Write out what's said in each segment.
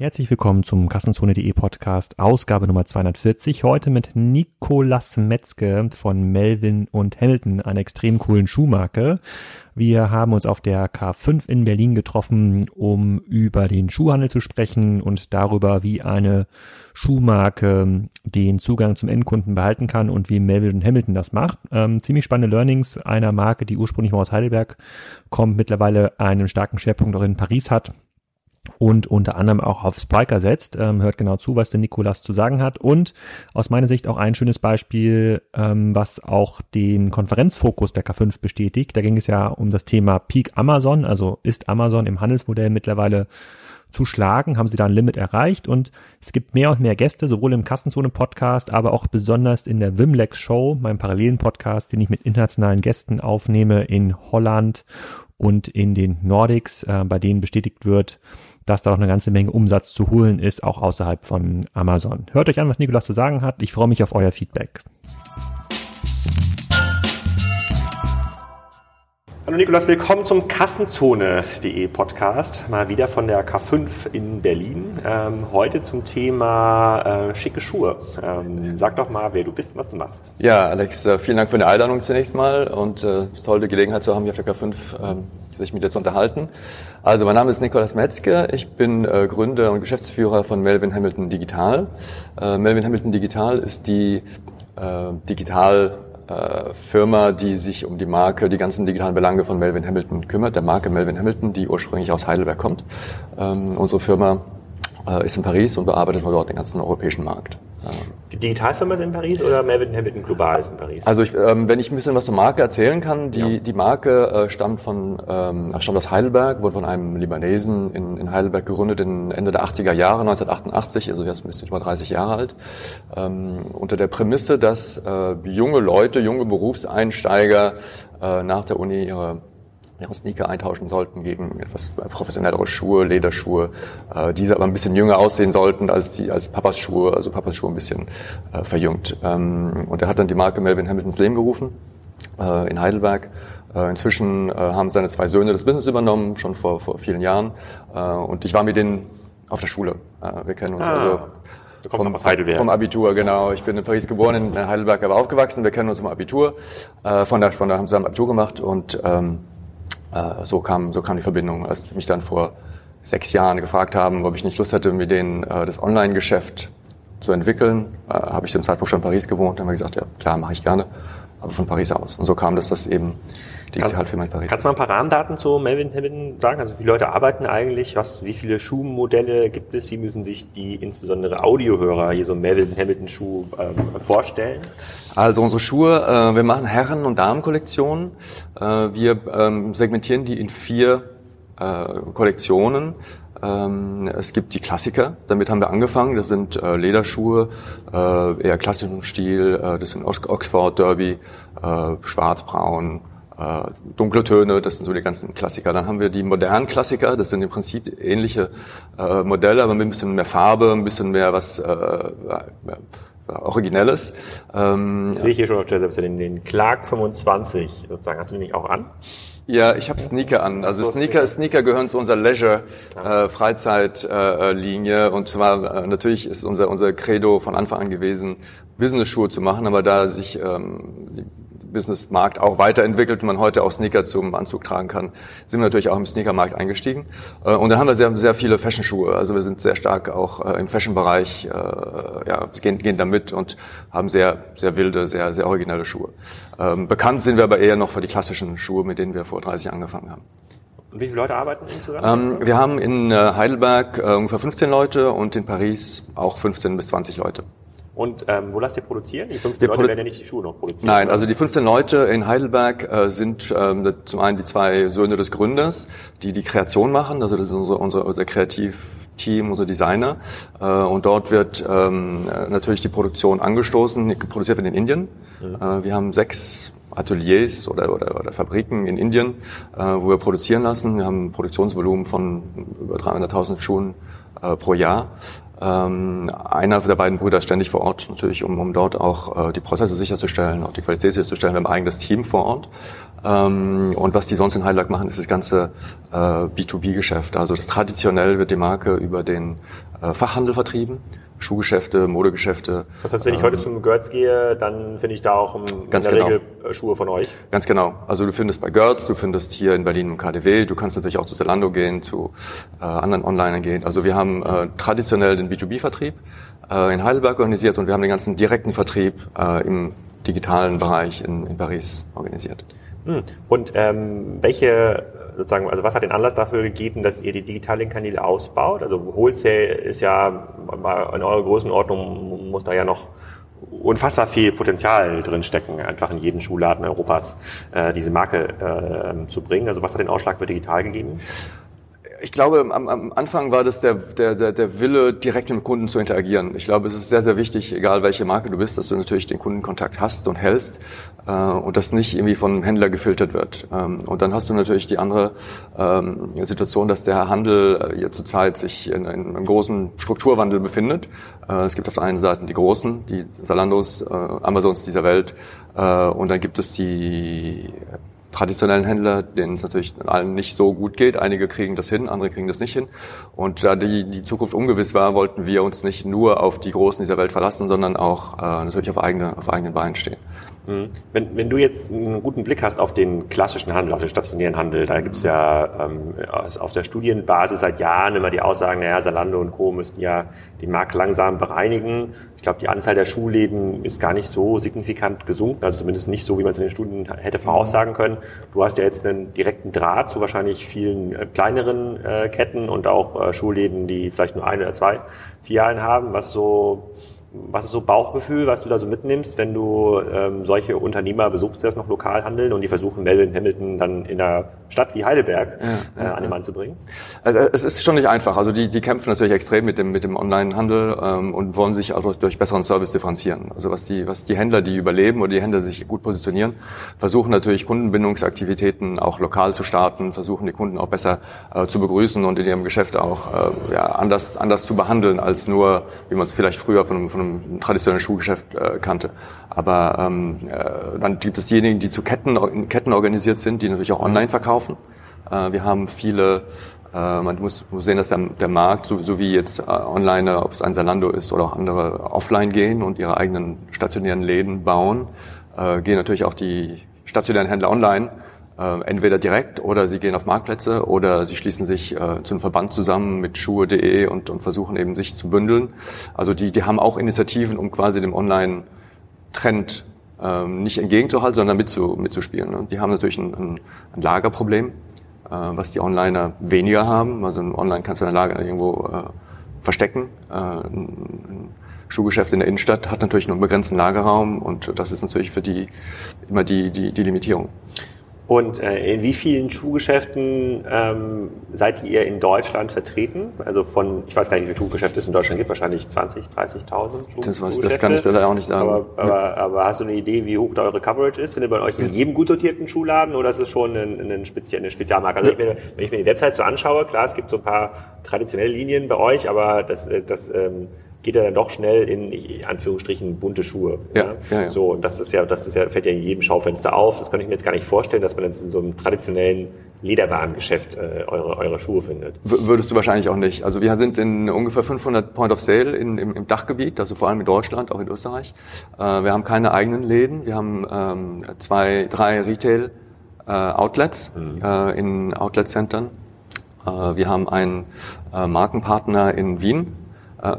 Herzlich willkommen zum Kassenzone.de Podcast, Ausgabe Nummer 240. Heute mit Nikolas Metzke von Melvin und Hamilton, einer extrem coolen Schuhmarke. Wir haben uns auf der K5 in Berlin getroffen, um über den Schuhhandel zu sprechen und darüber, wie eine Schuhmarke den Zugang zum Endkunden behalten kann und wie Melvin und Hamilton das macht. Ähm, ziemlich spannende Learnings einer Marke, die ursprünglich mal aus Heidelberg kommt, mittlerweile einen starken Schwerpunkt auch in Paris hat und unter anderem auch auf Spiker setzt. Ähm, hört genau zu, was der Nikolas zu sagen hat. Und aus meiner Sicht auch ein schönes Beispiel, ähm, was auch den Konferenzfokus der K5 bestätigt. Da ging es ja um das Thema Peak Amazon, also ist Amazon im Handelsmodell mittlerweile zu schlagen, haben sie da ein Limit erreicht und es gibt mehr und mehr Gäste, sowohl im Kassenzone-Podcast, aber auch besonders in der Wimlex Show, meinem parallelen Podcast, den ich mit internationalen Gästen aufnehme in Holland und in den Nordics, äh, bei denen bestätigt wird, dass da auch eine ganze Menge Umsatz zu holen ist, auch außerhalb von Amazon. Hört euch an, was Nikolas zu sagen hat. Ich freue mich auf euer Feedback. Hallo Nikolas, willkommen zum Kassenzone.de Podcast, mal wieder von der K5 in Berlin. Ähm, heute zum Thema äh, schicke Schuhe. Ähm, sag doch mal, wer du bist und was du machst. Ja, Alex, äh, vielen Dank für die Einladung zunächst mal und äh, es ist toll, die Gelegenheit zu haben, hier auf der K5 ähm, sich mit dir zu unterhalten. Also mein Name ist Nikolaus Metzger, ich bin äh, Gründer und Geschäftsführer von Melvin Hamilton Digital. Äh, Melvin Hamilton Digital ist die äh, Digital äh, Firma, die sich um die Marke, die ganzen digitalen Belange von Melvin Hamilton kümmert, der Marke Melvin Hamilton, die ursprünglich aus Heidelberg kommt. Ähm, unsere Firma ist in Paris und bearbeitet von dort den ganzen europäischen Markt. Die Digitalfirma ist in Paris oder Melvin Hamilton Global ist in Paris? Also ich, ähm, wenn ich ein bisschen was zur Marke erzählen kann, die, ja. die Marke äh, stammt von ähm, stammt aus Heidelberg, wurde von einem Libanesen in, in Heidelberg gegründet in Ende der 80er Jahre, 1988, also jetzt müsste ich über 30 Jahre alt, ähm, unter der Prämisse, dass äh, junge Leute, junge Berufseinsteiger äh, nach der Uni ihre ihre Sneaker eintauschen sollten gegen etwas professionellere Schuhe, Lederschuhe, äh, diese aber ein bisschen jünger aussehen sollten als die als Papas Schuhe, also Papas Schuhe ein bisschen äh, verjüngt. Ähm, und er hat dann die Marke Melvin Hamilton ins Leben gerufen äh, in Heidelberg. Äh, inzwischen äh, haben seine zwei Söhne das Business übernommen, schon vor, vor vielen Jahren. Äh, und ich war mit denen auf der Schule. Äh, wir kennen uns ah. also Du kommst vom, aus Heidelberg. Vom Abitur, genau. Ich bin in Paris geboren, in Heidelberg aber aufgewachsen. Wir kennen uns vom Abitur. Äh, von da, von da haben sie ein Abitur gemacht und ähm, äh, so, kam, so kam die Verbindung. Als mich dann vor sechs Jahren gefragt haben, ob ich nicht Lust hätte, mit denen äh, das Online-Geschäft zu entwickeln, äh, habe ich zum Zeitpunkt schon in Paris gewohnt. Haben wir gesagt, ja klar, mache ich gerne, aber von Paris aus. Und so kam das, dass eben Digitalfirma in Paris Kannst du mal ein paar Rahmendaten zu Melvin Hamilton sagen? Also wie viele Leute arbeiten eigentlich? Was, wie viele Schuhmodelle gibt es? Wie müssen sich die insbesondere Audiohörer hier so Melvin Hamilton Schuh ähm, vorstellen? Also unsere Schuhe, äh, wir machen Herren- und Damenkollektionen. Äh, wir ähm, segmentieren die in vier äh, Kollektionen. Ähm, es gibt die Klassiker, damit haben wir angefangen. Das sind äh, Lederschuhe, äh, eher klassischen Stil. Äh, das sind Oxford Derby, äh, schwarz-braun, äh, dunkle Töne, das sind so die ganzen Klassiker. Dann haben wir die modernen Klassiker, das sind im Prinzip ähnliche äh, Modelle, aber mit ein bisschen mehr Farbe, ein bisschen mehr was äh, Originelles. Ähm, ich sehe hier schon auf der Website den, den Clark 25, sozusagen. Hast du den nicht auch an? Ja, ich habe Sneaker an. Also Sneaker, Sneaker gehören zu unserer Leisure äh, äh, und zwar äh, natürlich ist unser unser Credo von Anfang an gewesen, Business Schuhe zu machen, aber da sich ähm, die Businessmarkt auch weiterentwickelt und man heute auch Sneaker zum Anzug tragen kann, sind wir natürlich auch im Sneakermarkt eingestiegen. Äh, und dann haben wir sehr, sehr viele Fashion-Schuhe. Also wir sind sehr stark auch äh, im Fashion-Bereich, äh, ja, gehen, gehen da mit und haben sehr, sehr wilde, sehr, sehr originelle Schuhe. Ähm, bekannt sind wir aber eher noch für die klassischen Schuhe, mit denen wir vor 30 Jahren angefangen haben. Und wie viele Leute arbeiten insgesamt? Ähm, wir haben in Heidelberg äh, ungefähr 15 Leute und in Paris auch 15 bis 20 Leute. Und ähm, wo lasst ihr produzieren? Die 15 Leute werden ja nicht die Schuhe noch produzieren. Nein, oder? also die 15 Leute in Heidelberg äh, sind ähm, zum einen die zwei Söhne des Gründers, die die Kreation machen. Also das ist unser, unser, unser Kreativteam, unser Designer. Äh, und dort wird ähm, natürlich die Produktion angestoßen. Produziert wird in Indien. Mhm. Äh, wir haben sechs Ateliers oder, oder, oder Fabriken in Indien, äh, wo wir produzieren lassen. Wir haben ein Produktionsvolumen von über 300.000 Schuhen äh, pro Jahr. Ähm, einer der beiden Brüder ständig vor Ort, natürlich, um, um dort auch äh, die Prozesse sicherzustellen, auch die Qualität sicherzustellen. Wir haben ein eigenes Team vor Ort. Ähm, und was die sonst in Heidelberg machen, ist das ganze äh, B2B-Geschäft. Also das traditionell wird die Marke über den Fachhandel vertrieben. Schuhgeschäfte, Modegeschäfte. Das heißt, wenn ich heute ähm, zum Götz gehe, dann finde ich da auch in ganz der genau. Regel äh, Schuhe von euch? Ganz genau. Also du findest bei Götz, du findest hier in Berlin im KDW, du kannst natürlich auch zu Zalando gehen, zu äh, anderen Onlinern gehen. Also wir haben äh, traditionell den B2B-Vertrieb äh, in Heidelberg organisiert und wir haben den ganzen direkten Vertrieb äh, im digitalen Bereich in, in Paris organisiert. Hm. Und ähm, welche sozusagen, also was hat den Anlass dafür gegeben, dass ihr die digitalen Kanäle ausbaut? Also Wholesale ist ja in eurer Größenordnung muss da ja noch unfassbar viel Potenzial drin stecken, einfach in jeden Schuhladen Europas äh, diese Marke äh, zu bringen. Also was hat den Ausschlag für digital gegeben? Ich glaube, am, am Anfang war das der, der, der, der Wille, direkt mit dem Kunden zu interagieren. Ich glaube, es ist sehr, sehr wichtig, egal welche Marke du bist, dass du natürlich den Kundenkontakt hast und hältst äh, und das nicht irgendwie vom Händler gefiltert wird. Ähm, und dann hast du natürlich die andere ähm, Situation, dass der Handel äh, zurzeit sich in, in, einem großen Strukturwandel befindet. Äh, es gibt auf der einen Seite die Großen, die Salandos, äh, Amazons dieser Welt äh, und dann gibt es die traditionellen Händler, denen es natürlich allen nicht so gut geht. Einige kriegen das hin, andere kriegen das nicht hin. Und da die, die Zukunft ungewiss war, wollten wir uns nicht nur auf die Großen dieser Welt verlassen, sondern auch äh, natürlich auf, eigene, auf eigenen Beinen stehen. Mhm. Wenn, wenn du jetzt einen guten Blick hast auf den klassischen Handel, auf den stationären Handel, da gibt es ja ähm, auf der Studienbasis seit Jahren immer die Aussagen, naja, Salando und Co. müssten ja den Markt langsam bereinigen. Ich glaube, die Anzahl der Schuhläden ist gar nicht so signifikant gesunken, also zumindest nicht so, wie man es in den Studien hätte voraussagen können. Du hast ja jetzt einen direkten Draht zu wahrscheinlich vielen äh, kleineren äh, Ketten und auch äh, Schuhläden, die vielleicht nur eine oder zwei Filialen haben, was so was ist so Bauchgefühl, was du da so mitnimmst, wenn du ähm, solche Unternehmer besuchst, die das noch lokal handeln und die versuchen, Melvin Hamilton dann in einer Stadt wie Heidelberg ja, äh, an den Mann zu bringen? Also es ist schon nicht einfach. Also die, die kämpfen natürlich extrem mit dem, mit dem Online-Handel ähm, und wollen sich auch durch besseren Service differenzieren. Also was die, was die Händler, die überleben oder die Händler sich gut positionieren, versuchen natürlich Kundenbindungsaktivitäten auch lokal zu starten, versuchen die Kunden auch besser äh, zu begrüßen und in ihrem Geschäft auch äh, ja, anders, anders zu behandeln als nur, wie man es vielleicht früher von einem, von einem traditionellen Schuhgeschäft äh, kannte. Aber ähm, äh, dann gibt es diejenigen, die zu Ketten, in Ketten organisiert sind, die natürlich auch online verkaufen. Äh, wir haben viele äh, man muss, sehen, dass der, Markt, so, wie jetzt äh, online, ob es ein Zalando ist oder auch andere offline gehen und ihre eigenen stationären Läden bauen, gehen natürlich auch die stationären Händler online entweder direkt oder sie gehen auf Marktplätze oder sie schließen sich zu einem Verband zusammen mit Schuhe.de und, und versuchen eben sich zu bündeln. Also die, die haben auch Initiativen, um quasi dem Online-Trend ähm, nicht entgegenzuhalten, sondern mitzu, mitzuspielen. Und die haben natürlich ein, ein, ein Lagerproblem, äh, was die Onliner weniger haben. Also online kannst du dein Lager irgendwo äh, verstecken. Äh, ein Schuhgeschäft in der Innenstadt hat natürlich nur einen begrenzten Lagerraum und das ist natürlich für die immer die, die, die Limitierung. Und äh, in wie vielen Schuhgeschäften ähm, seid ihr in Deutschland vertreten? Also von, ich weiß gar nicht, wie viele Schuhgeschäfte es in Deutschland gibt, wahrscheinlich 20, 30.000 Schuh das, weiß, das kann ich leider auch nicht sagen. Aber, aber, ja. aber, hast du eine Idee, wie hoch da eure Coverage ist? Findet man euch in jedem gut dotierten Schuhladen oder ist es schon ein, ein Spezie eine Spezialmarke? Also ja. wenn, wenn ich mir die Website so anschaue, klar, es gibt so ein paar traditionelle Linien bei euch, aber das, äh, das ähm, geht er dann doch schnell in Anführungsstrichen bunte Schuhe. Ja, ja. ja, So und das ist ja, das ist ja fällt ja in jedem Schaufenster auf. Das kann ich mir jetzt gar nicht vorstellen, dass man jetzt in so einem traditionellen Lederwarengeschäft äh, eure eure Schuhe findet. Würdest du wahrscheinlich auch nicht. Also wir sind in ungefähr 500 Point of Sale in, im, im Dachgebiet, also vor allem in Deutschland, auch in Österreich. Äh, wir haben keine eigenen Läden. Wir haben ähm, zwei, drei Retail äh, Outlets mhm. äh, in Outlet-Centern. Äh, wir haben einen äh, Markenpartner in Wien,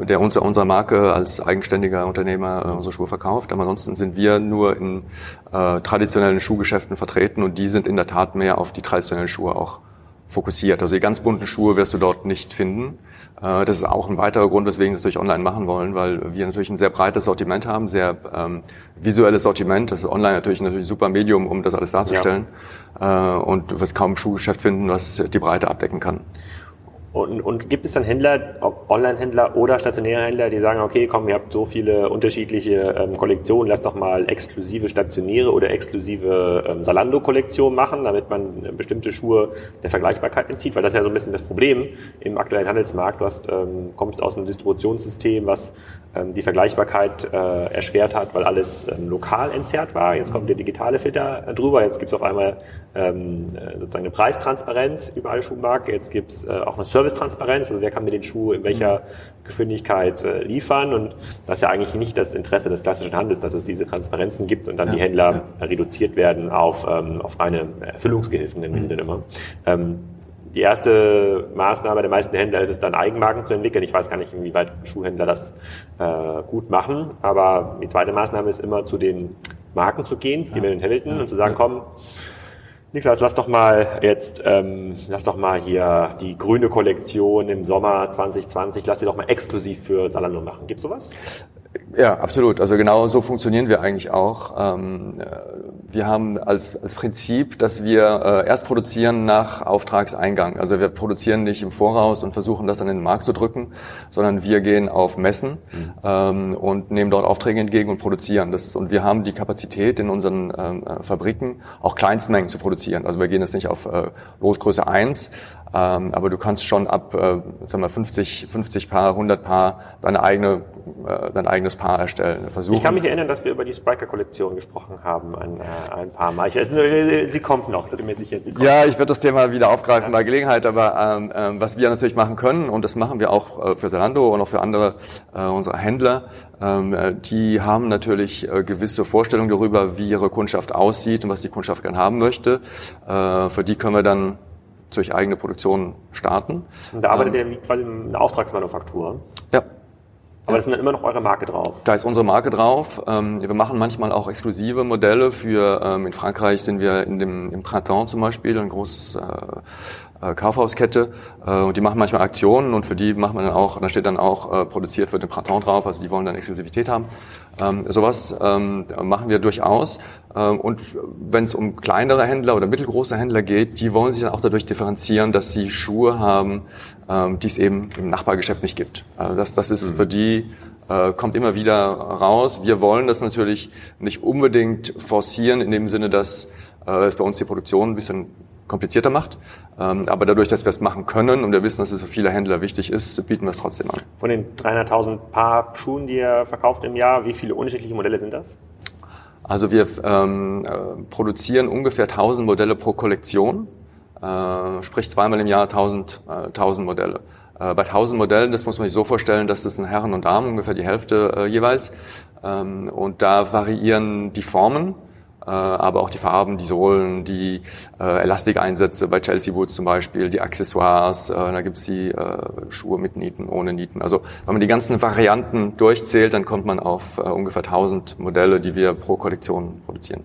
der uns, unserer Marke als eigenständiger Unternehmer äh, unsere Schuhe verkauft. Aber ansonsten sind wir nur in äh, traditionellen Schuhgeschäften vertreten und die sind in der Tat mehr auf die traditionellen Schuhe auch fokussiert. Also die ganz bunten Schuhe wirst du dort nicht finden. Äh, das ist auch ein weiterer Grund, weswegen wir es natürlich online machen wollen, weil wir natürlich ein sehr breites Sortiment haben, sehr ähm, visuelles Sortiment. Das ist online natürlich natürlich ein super Medium, um das alles darzustellen. Ja. Äh, und du wirst kaum ein Schuhgeschäft finden, was die Breite abdecken kann. Und, und gibt es dann Händler, ob Online-Händler oder stationäre Händler, die sagen, okay, komm, ihr habt so viele unterschiedliche ähm, Kollektionen, lasst doch mal exklusive stationäre oder exklusive ähm, Salando-Kollektion machen, damit man bestimmte Schuhe der Vergleichbarkeit entzieht, weil das ist ja so ein bisschen das Problem im aktuellen Handelsmarkt. Du hast, ähm, kommst aus einem Distributionssystem, was die Vergleichbarkeit äh, erschwert hat, weil alles ähm, lokal entzerrt war. Jetzt kommt der digitale Filter äh, drüber, jetzt gibt es auf einmal ähm, äh, sozusagen eine Preistransparenz über alle Schuhmarken, jetzt gibt es äh, auch eine Service Servicetransparenz, also wer kann mir den Schuh in welcher Geschwindigkeit äh, liefern? Und das ist ja eigentlich nicht das Interesse des klassischen Handels, dass es diese Transparenzen gibt und dann ja, die Händler ja. reduziert werden auf, ähm, auf reine Erfüllungsgehilfen, nennen wir sie dann immer. Ähm, die erste Maßnahme der meisten Händler ist es dann, Eigenmarken zu entwickeln. Ich weiß gar nicht, inwieweit Schuhhändler das äh, gut machen, aber die zweite Maßnahme ist immer zu den Marken zu gehen, wie ja. mit den Hamilton, und zu sagen, komm, Niklas, lass doch mal jetzt, ähm, lass doch mal hier die grüne Kollektion im Sommer 2020, lass die doch mal exklusiv für Salando machen. Gibt's sowas? Ja, absolut. Also genau so funktionieren wir eigentlich auch. Ähm, äh, wir haben als, als Prinzip, dass wir äh, erst produzieren nach Auftragseingang. Also wir produzieren nicht im Voraus und versuchen das an den Markt zu drücken, sondern wir gehen auf Messen mhm. ähm, und nehmen dort Aufträge entgegen und produzieren. Das, und wir haben die Kapazität in unseren ähm, äh, Fabriken auch Kleinstmengen zu produzieren. Also wir gehen jetzt nicht auf Losgröße 1, ähm, aber du kannst schon ab äh, sagen wir 50, 50 Paar, 100 Paar deine eigene, äh, dein eigenes Paar erstellen. Versuchen. Ich kann mich erinnern, dass wir über die Spiker-Kollektion gesprochen haben ein, äh, ein paar Mal. Ich, äh, sie kommt noch, bin mir sicher. Sie kommt ja, ich werde das Thema wieder aufgreifen ja. bei Gelegenheit, aber ähm, äh, was wir natürlich machen können, und das machen wir auch äh, für Zalando und auch für andere äh, unserer Händler, ähm, äh, die haben natürlich äh, gewisse Vorstellungen darüber, wie ihre Kundschaft aussieht und was die Kundschaft gern haben möchte. Äh, für die können wir dann durch eigene Produktion starten. Und da arbeitet ähm, ihr quasi eine Auftragsmanufaktur? Ja. Aber das ist dann immer noch eure Marke drauf? Da ist unsere Marke drauf. Ähm, wir machen manchmal auch exklusive Modelle für, ähm, in Frankreich sind wir in dem, im Printemps zum Beispiel, ein großes äh, Kaufhauskette äh, und die machen manchmal Aktionen und für die macht man dann auch, da steht dann auch äh, produziert wird im Printemps drauf, also die wollen dann Exklusivität haben. Ähm, sowas ähm, machen wir durchaus. Ähm, und wenn es um kleinere Händler oder mittelgroße Händler geht, die wollen sich dann auch dadurch differenzieren, dass sie Schuhe haben, ähm, die es eben im Nachbargeschäft nicht gibt. Also das, das ist mhm. für die äh, kommt immer wieder raus. Wir wollen das natürlich nicht unbedingt forcieren in dem Sinne, dass äh, es bei uns die Produktion ein bisschen komplizierter macht. Ähm, aber dadurch, dass wir es machen können und wir wissen, dass es für viele Händler wichtig ist, bieten wir es trotzdem an. Von den 300.000 Paar Schuhen, die ihr verkauft im Jahr, wie viele unterschiedliche Modelle sind das? Also wir ähm, äh, produzieren ungefähr 1000 Modelle pro Kollektion, äh, sprich zweimal im Jahr 1000, äh, 1000 Modelle. Äh, bei 1000 Modellen, das muss man sich so vorstellen, dass das sind Herren und Damen, ungefähr die Hälfte äh, jeweils. Ähm, und da variieren die Formen aber auch die Farben, die Sohlen, die äh, Elastikeinsätze bei Chelsea Woods zum Beispiel, die Accessoires, äh, da gibt's die äh, Schuhe mit Nieten, ohne Nieten. Also wenn man die ganzen Varianten durchzählt, dann kommt man auf äh, ungefähr 1000 Modelle, die wir pro Kollektion produzieren.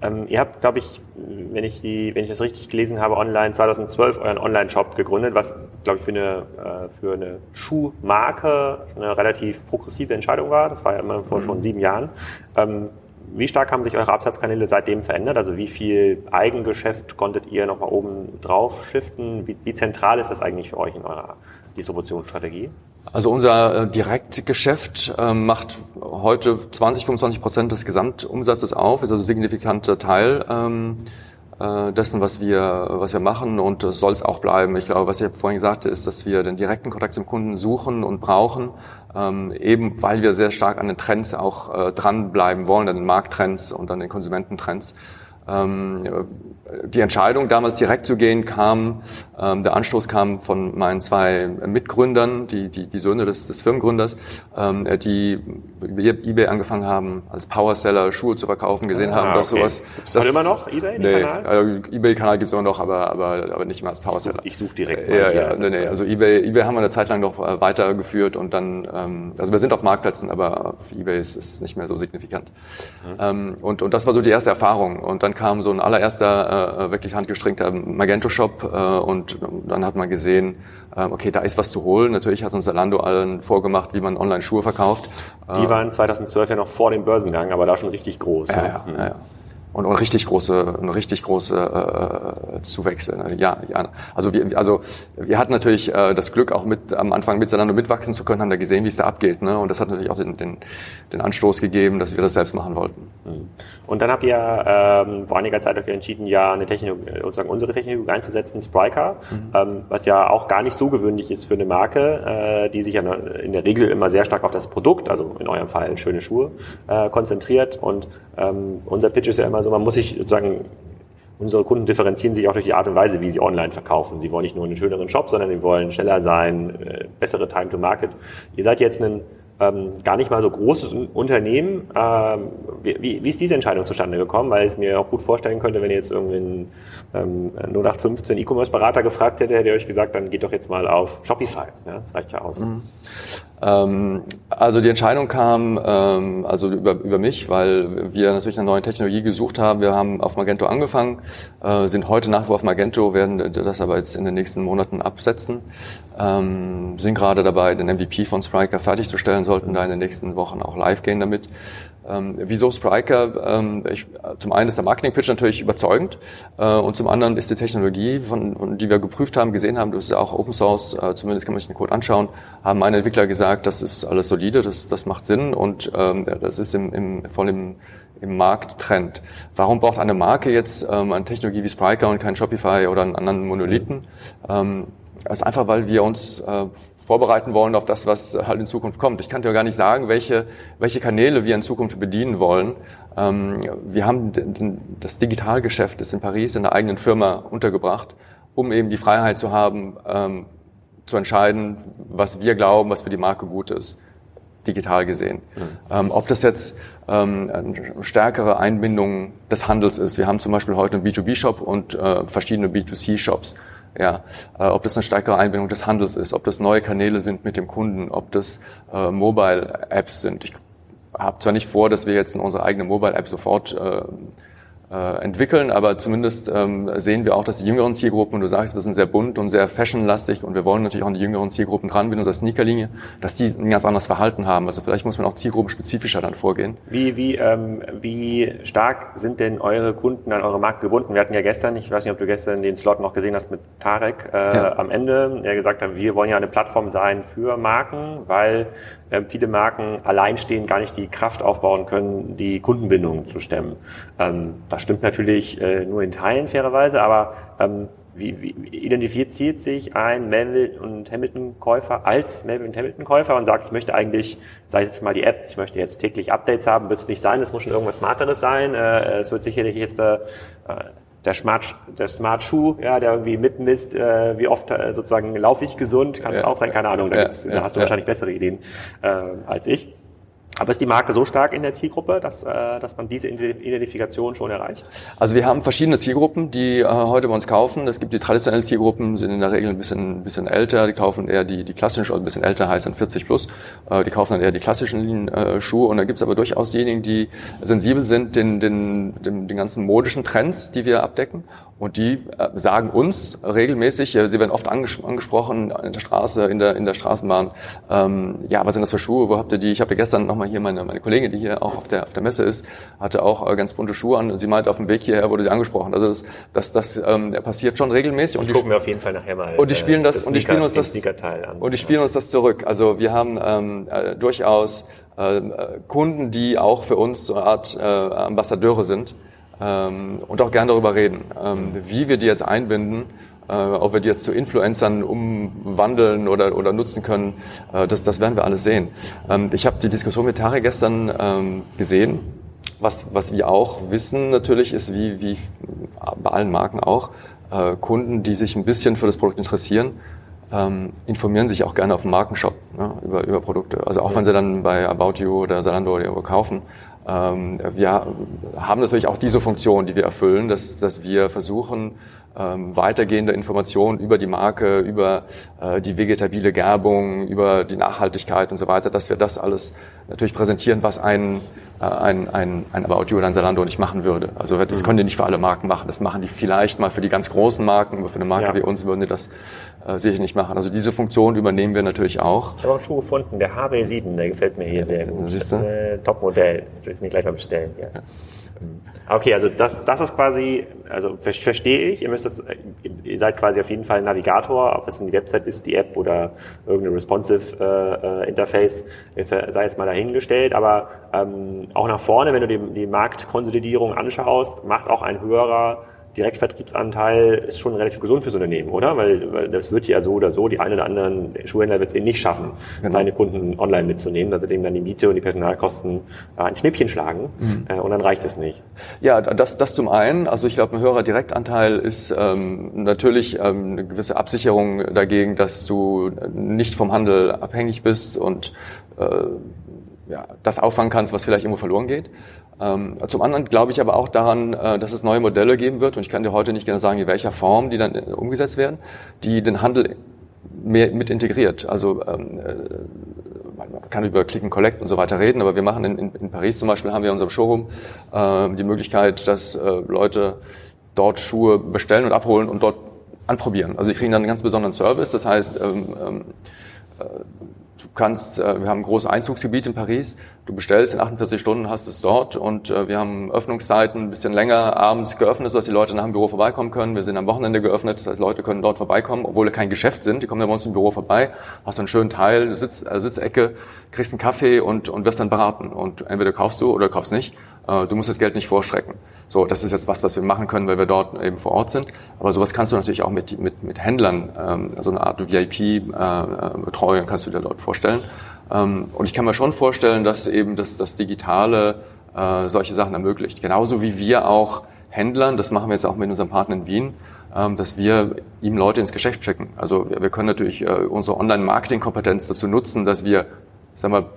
Ähm, ihr habt, glaube ich, wenn ich, die, wenn ich das richtig gelesen habe, online 2012 euren Online-Shop gegründet, was, glaube ich, für eine, äh, für eine Schuhmarke eine relativ progressive Entscheidung war. Das war ja immer vor mhm. schon sieben Jahren. Ähm, wie stark haben sich eure Absatzkanäle seitdem verändert? Also wie viel Eigengeschäft konntet ihr nochmal oben drauf shiften? Wie, wie, zentral ist das eigentlich für euch in eurer Distributionsstrategie? Also unser äh, Direktgeschäft äh, macht heute 20, 25 Prozent des Gesamtumsatzes auf, ist also ein signifikanter Teil. Äh, dessen, was wir, was wir machen und das soll es auch bleiben. Ich glaube, was ich vorhin sagte, ist, dass wir den direkten Kontakt zum Kunden suchen und brauchen, ähm, eben weil wir sehr stark an den Trends auch äh, dranbleiben wollen, an den Markttrends und an den Konsumententrends. Ähm, die Entscheidung, damals direkt zu gehen, kam, ähm, der Anstoß kam von meinen zwei Mitgründern, die, die, die Söhne des, des Firmengründers, ähm, die über eBay angefangen haben, als Powerseller Schuhe zu verkaufen, gesehen ah, haben, dass okay. sowas... Gibt's das immer noch eBay? Nee, Kanal? Äh, eBay-Kanal gibt's immer noch, aber, aber, aber nicht mehr als Powerseller. Ich suche such direkt mal. Ja, ja, nee, nee, also eBay, eBay haben wir eine Zeit lang noch äh, weitergeführt und dann, also wir sind auf Marktplätzen, aber auf eBay ist es nicht mehr so signifikant. Mhm. Und, und das war so die erste Erfahrung. Und dann kam so ein allererster, äh, wirklich handgestrengter Magento-Shop äh, und dann hat man gesehen, äh, okay, da ist was zu holen. Natürlich hat uns Zalando allen vorgemacht, wie man online Schuhe verkauft. Die waren 2012 ja noch vor dem Börsengang, aber da schon richtig groß. Ja, ne? ja, ja, ja und, und richtig große, eine richtig große äh, Zuwächse. Ne? Ja, ja. Also wir, also wir hatten natürlich äh, das Glück, auch mit am Anfang miteinander mitwachsen zu können, haben da gesehen, wie es da abgeht. Ne? Und das hat natürlich auch den, den, den Anstoß gegeben, dass wir das selbst machen wollten. Mhm. Und dann habt ihr ähm, vor einiger Zeit dafür entschieden, ja eine Technologie, sozusagen unsere Technologie einzusetzen, Spryker, mhm. ähm, was ja auch gar nicht so gewöhnlich ist für eine Marke, äh, die sich ja in der Regel immer sehr stark auf das Produkt, also in eurem Fall schöne Schuhe, äh, konzentriert. Und ähm, unser Pitch ist ja immer also man muss sich sozusagen unsere Kunden differenzieren sich auch durch die Art und Weise, wie sie online verkaufen. Sie wollen nicht nur einen schöneren Shop, sondern sie wollen schneller sein, äh, bessere Time to Market. Ihr seid jetzt ein ähm, gar nicht mal so großes Unternehmen. Ähm, wie, wie, ist diese Entscheidung zustande gekommen? Weil ich mir auch gut vorstellen könnte, wenn ihr jetzt irgendwie einen ähm, 0815 E-Commerce-Berater gefragt hätte, hätte ihr euch gesagt, dann geht doch jetzt mal auf Shopify. Ja, das reicht ja aus. Mhm. Ähm, also die Entscheidung kam ähm, also über, über mich, weil wir natürlich eine neue Technologie gesucht haben. Wir haben auf Magento angefangen, äh, sind heute nach wie vor auf Magento, werden das aber jetzt in den nächsten Monaten absetzen. Ähm, sind gerade dabei, den MVP von Spriker fertigzustellen, sollten da in den nächsten Wochen auch live gehen damit. Ähm, wieso Spriker? Ähm, ich, zum einen ist der Marketing-Pitch natürlich überzeugend äh, und zum anderen ist die Technologie, von, von, die wir geprüft haben, gesehen haben, das ist ja auch Open Source, äh, zumindest kann man sich den Code anschauen, haben meine Entwickler gesagt, das ist alles solide, das, das macht Sinn und ähm, das ist im, im, voll im, im Markttrend. Warum braucht eine Marke jetzt ähm, eine Technologie wie Spriker und kein Shopify oder einen anderen Monolithen? Ähm, das ist einfach, weil wir uns äh, vorbereiten wollen auf das, was halt in Zukunft kommt. Ich kann dir gar nicht sagen, welche, welche Kanäle wir in Zukunft bedienen wollen. Ähm, wir haben das Digitalgeschäft ist in Paris in der eigenen Firma untergebracht, um eben die Freiheit zu haben, ähm, zu entscheiden, was wir glauben, was für die Marke gut ist digital gesehen. Mhm. Ähm, ob das jetzt ähm, eine stärkere Einbindung des Handels ist. Wir haben zum Beispiel heute einen B2B-Shop und äh, verschiedene B2C-Shops. Ja, äh, ob das eine stärkere Einbindung des Handels ist, ob das neue Kanäle sind mit dem Kunden, ob das äh, Mobile-Apps sind. Ich habe zwar nicht vor, dass wir jetzt in unsere eigene Mobile-App sofort äh, äh, entwickeln, aber zumindest ähm, sehen wir auch, dass die jüngeren Zielgruppen, und du sagst, wir sind sehr bunt und sehr fashionlastig und wir wollen natürlich auch an die jüngeren Zielgruppen dran mit unserer Sneakerlinie, dass die ein ganz anderes Verhalten haben. Also vielleicht muss man auch zielgruppenspezifischer dann vorgehen. Wie, wie, ähm, wie stark sind denn eure Kunden an eure Marke gebunden? Wir hatten ja gestern, ich weiß nicht, ob du gestern den Slot noch gesehen hast mit Tarek äh, ja. am Ende, der gesagt hat, wir wollen ja eine Plattform sein für Marken, weil äh, viele Marken alleinstehend gar nicht die Kraft aufbauen können, die Kundenbindung zu stemmen. Ähm, das stimmt natürlich äh, nur in Teilen fairerweise, aber ähm, wie, wie identifiziert sich ein Melville und Hamilton Käufer als Melville und Hamilton Käufer und sagt, ich möchte eigentlich, sei es jetzt mal die App, ich möchte jetzt täglich Updates haben, wird es nicht sein, es muss schon irgendwas Smarteres sein, äh, es wird sicherlich jetzt äh, der Smart, der Smart Schuh, ja, der irgendwie mitmisst, äh, wie oft äh, sozusagen laufe ich gesund, kann es ja. auch sein, keine Ahnung, da, ja, da hast du wahrscheinlich bessere Ideen äh, als ich. Aber ist die Marke so stark in der Zielgruppe, dass, äh, dass man diese Identifikation schon erreicht? Also wir haben verschiedene Zielgruppen, die äh, heute bei uns kaufen. Es gibt die traditionellen Zielgruppen, sind in der Regel ein bisschen, ein bisschen älter, die kaufen eher die, die klassischen, also ein bisschen älter heißt dann 40 plus, äh, die kaufen dann eher die klassischen Schuhe. Und da gibt es aber durchaus diejenigen, die sensibel sind den, den, den, den ganzen modischen Trends, die wir abdecken und die sagen uns regelmäßig, sie werden oft anges angesprochen in der Straße, in der, in der Straßenbahn, ähm, ja, was sind das für Schuhe, wo habt ihr die? Ich habe gestern nochmal hier meine, meine Kollegin, die hier auch auf der, auf der Messe ist, hatte auch äh, ganz bunte Schuhe an. Sie meinte, auf dem Weg hierher wurde sie angesprochen. Also das, das, das ähm, passiert schon regelmäßig. Und die gucken wir auf jeden Fall nachher mal. Und die spielen das, das und die spielen uns das, und die spielen uns das zurück. Also wir haben ähm, äh, durchaus äh, Kunden, die auch für uns so eine Art äh, Ambassadeure sind ähm, und auch gern darüber reden, ähm, wie wir die jetzt einbinden, äh, ob wir die jetzt zu Influencern umwandeln oder, oder nutzen können, äh, das, das werden wir alles sehen. Ähm, ich habe die Diskussion mit Tarek gestern ähm, gesehen. Was, was wir auch wissen natürlich ist, wie, wie bei allen Marken auch, äh, Kunden, die sich ein bisschen für das Produkt interessieren, ähm, informieren sich auch gerne auf dem Markenshop ne, über, über Produkte. Also auch wenn sie dann bei About You oder Zalando oder irgendwo kaufen, ähm, wir haben natürlich auch diese Funktion, die wir erfüllen, dass, dass wir versuchen, ähm, weitergehende Informationen über die Marke, über äh, die vegetabile Gerbung, über die Nachhaltigkeit und so weiter, dass wir das alles natürlich präsentieren, was ein, äh, ein, ein, ein About You oder ein Zalando nicht machen würde. Also das mhm. können die nicht für alle Marken machen. Das machen die vielleicht mal für die ganz großen Marken, aber für eine Marke ja. wie uns würden die das äh, sicherlich nicht machen. Also diese Funktion übernehmen wir natürlich auch. Ich habe auch einen Schuh gefunden, der HW7, der gefällt mir hier sehr gut. Siehst du? Das ist ein Top-Modell. Das will ich mir gleich mal bestellen. Ja. ja. Okay, also das, das ist quasi, also verstehe ich, ihr müsst das, ihr seid quasi auf jeden Fall ein Navigator, ob es die Website ist, die App oder irgendein responsive äh, äh Interface, ist, sei jetzt mal dahingestellt, aber ähm, auch nach vorne, wenn du die, die Marktkonsolidierung anschaust, macht auch ein höherer Direktvertriebsanteil ist schon relativ gesund fürs Unternehmen, oder? Weil, weil das wird ja so oder so, die einen oder anderen Schuhhändler wird es eben nicht schaffen, genau. seine Kunden online mitzunehmen, dass sie dann die Miete und die Personalkosten äh, ein Schnippchen schlagen mhm. äh, und dann reicht es nicht. Ja, das, das zum einen. Also ich glaube, ein höherer Direktanteil ist ähm, natürlich ähm, eine gewisse Absicherung dagegen, dass du nicht vom Handel abhängig bist und äh, ja, das auffangen kannst, was vielleicht irgendwo verloren geht. Ähm, zum anderen glaube ich aber auch daran, äh, dass es neue Modelle geben wird, und ich kann dir heute nicht genau sagen, in welcher Form die dann äh, umgesetzt werden, die den Handel mehr mit integriert. Also ähm, äh, man kann über Click and Collect und so weiter reden, aber wir machen in, in, Paris zum Beispiel, haben wir in unserem Showroom äh, die Möglichkeit, dass Leute dort Schuhe bestellen und abholen und dort anprobieren. Also die kriegen dann einen ganz besonderen Service. Das heißt, ähm, ähm, Du kannst, äh, wir haben ein großes Einzugsgebiet in Paris. Du bestellst in 48 Stunden, hast es dort und äh, wir haben Öffnungszeiten ein bisschen länger abends geöffnet, sodass die Leute nach dem Büro vorbeikommen können. Wir sind am Wochenende geöffnet, das heißt, Leute können dort vorbeikommen, obwohl kein Geschäft sind. Die kommen dann bei uns im Büro vorbei, hast einen schönen Teil, Sitz, äh, Sitzecke, kriegst einen Kaffee und, und wirst dann beraten. Und entweder kaufst du oder kaufst nicht. Äh, du musst das Geld nicht vorstrecken. So, das ist jetzt was, was wir machen können, weil wir dort eben vor Ort sind. Aber sowas kannst du natürlich auch mit, mit, mit Händlern, ähm, so eine Art VIP-Betreuung äh, kannst du dir dort vorstellen. Ähm, und ich kann mir schon vorstellen, dass eben das, das Digitale äh, solche Sachen ermöglicht. Genauso wie wir auch Händlern, das machen wir jetzt auch mit unserem Partner in Wien, ähm, dass wir ihm Leute ins Geschäft schicken. Also wir, wir können natürlich äh, unsere Online-Marketing-Kompetenz dazu nutzen, dass wir, sagen wir,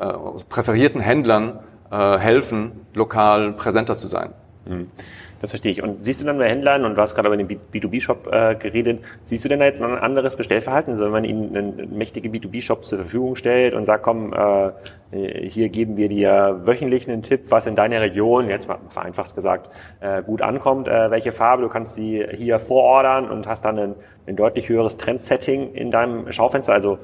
äh, präferierten Händlern äh, helfen, lokal präsenter zu sein. Mhm. Das verstehe ich. Und siehst du dann bei Händlern, und du hast gerade über den B2B-Shop äh, geredet, siehst du denn da jetzt ein anderes Bestellverhalten? Also wenn man ihnen einen mächtigen B2B-Shop zur Verfügung stellt und sagt, komm, äh, hier geben wir dir wöchentlich einen Tipp, was in deiner Region, jetzt mal vereinfacht gesagt, äh, gut ankommt, äh, welche Farbe, du kannst sie hier vorordern und hast dann ein, ein deutlich höheres Trendsetting in deinem Schaufenster. Also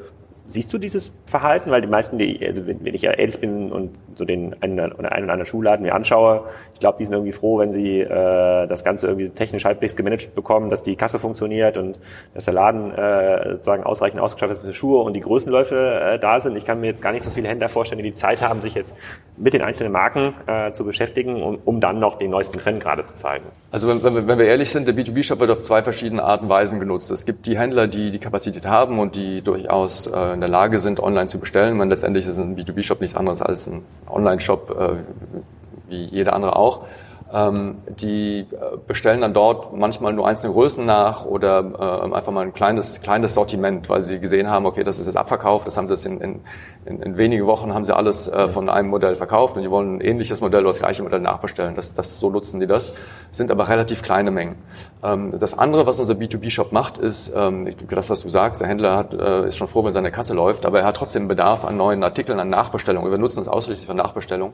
Siehst du dieses Verhalten? Weil die meisten, die, also wenn ich ehrlich bin und so den einen oder einen, einen Schuhladen mir anschaue, ich glaube, die sind irgendwie froh, wenn sie äh, das Ganze irgendwie technisch halbwegs gemanagt bekommen, dass die Kasse funktioniert und dass der Laden äh, sozusagen ausreichend ausgestattet ist mit Schuhe und die Größenläufe äh, da sind. Ich kann mir jetzt gar nicht so viele Händler vorstellen, die die Zeit haben, sich jetzt mit den einzelnen Marken äh, zu beschäftigen, um, um dann noch den neuesten Trend gerade zu zeigen. Also wenn, wenn, wenn wir ehrlich sind, der B2B-Shop wird auf zwei verschiedene Arten und Weisen genutzt. Es gibt die Händler, die die Kapazität haben und die durchaus äh, in der Lage sind, online zu bestellen. Man letztendlich ist ein B2B-Shop nichts anderes als ein Online-Shop, äh, wie jeder andere auch. Ähm, die äh, bestellen dann dort manchmal nur einzelne Größen nach oder äh, einfach mal ein kleines, kleines Sortiment, weil sie gesehen haben, okay, das ist jetzt abverkauft, das haben sie jetzt in, in, in, wenigen Wochen haben sie alles äh, von einem Modell verkauft und die wollen ein ähnliches Modell oder das gleiche Modell nachbestellen. Das, das, so nutzen die das, sind aber relativ kleine Mengen. Ähm, das andere, was unser B2B-Shop macht, ist, ähm, das, was du sagst, der Händler hat, äh, ist schon froh, wenn seine Kasse läuft, aber er hat trotzdem Bedarf an neuen Artikeln, an Nachbestellungen. Wir nutzen das ausschließlich für Nachbestellung.